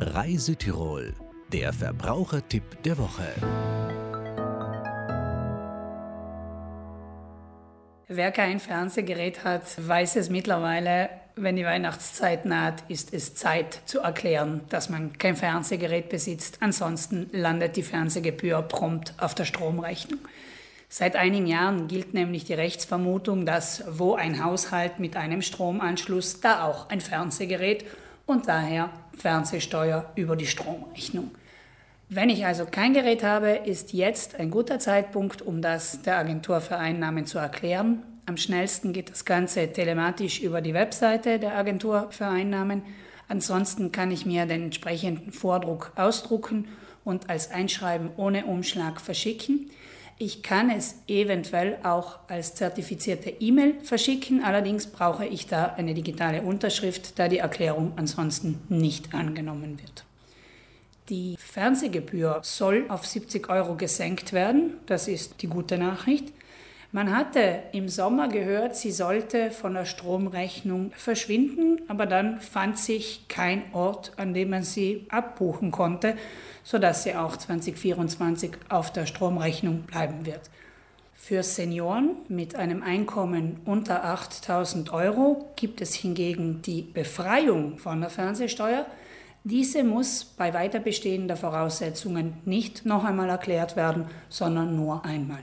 Reise Tirol, der Verbrauchertipp der Woche. Wer kein Fernsehgerät hat, weiß es mittlerweile, wenn die Weihnachtszeit naht, ist es Zeit zu erklären, dass man kein Fernsehgerät besitzt. Ansonsten landet die Fernsehgebühr prompt auf der Stromrechnung. Seit einigen Jahren gilt nämlich die Rechtsvermutung, dass wo ein Haushalt mit einem Stromanschluss, da auch ein Fernsehgerät und daher Fernsehsteuer über die Stromrechnung. Wenn ich also kein Gerät habe, ist jetzt ein guter Zeitpunkt, um das der Agentur für Einnahmen zu erklären. Am schnellsten geht das Ganze telematisch über die Webseite der Agentur für Einnahmen. Ansonsten kann ich mir den entsprechenden Vordruck ausdrucken und als Einschreiben ohne Umschlag verschicken. Ich kann es eventuell auch als zertifizierte E-Mail verschicken, allerdings brauche ich da eine digitale Unterschrift, da die Erklärung ansonsten nicht angenommen wird. Die Fernsehgebühr soll auf 70 Euro gesenkt werden, das ist die gute Nachricht. Man hatte im Sommer gehört, sie sollte von der Stromrechnung verschwinden, aber dann fand sich kein Ort, an dem man sie abbuchen konnte, sodass sie auch 2024 auf der Stromrechnung bleiben wird. Für Senioren mit einem Einkommen unter 8000 Euro gibt es hingegen die Befreiung von der Fernsehsteuer. Diese muss bei weiterbestehender Voraussetzungen nicht noch einmal erklärt werden, sondern nur einmal.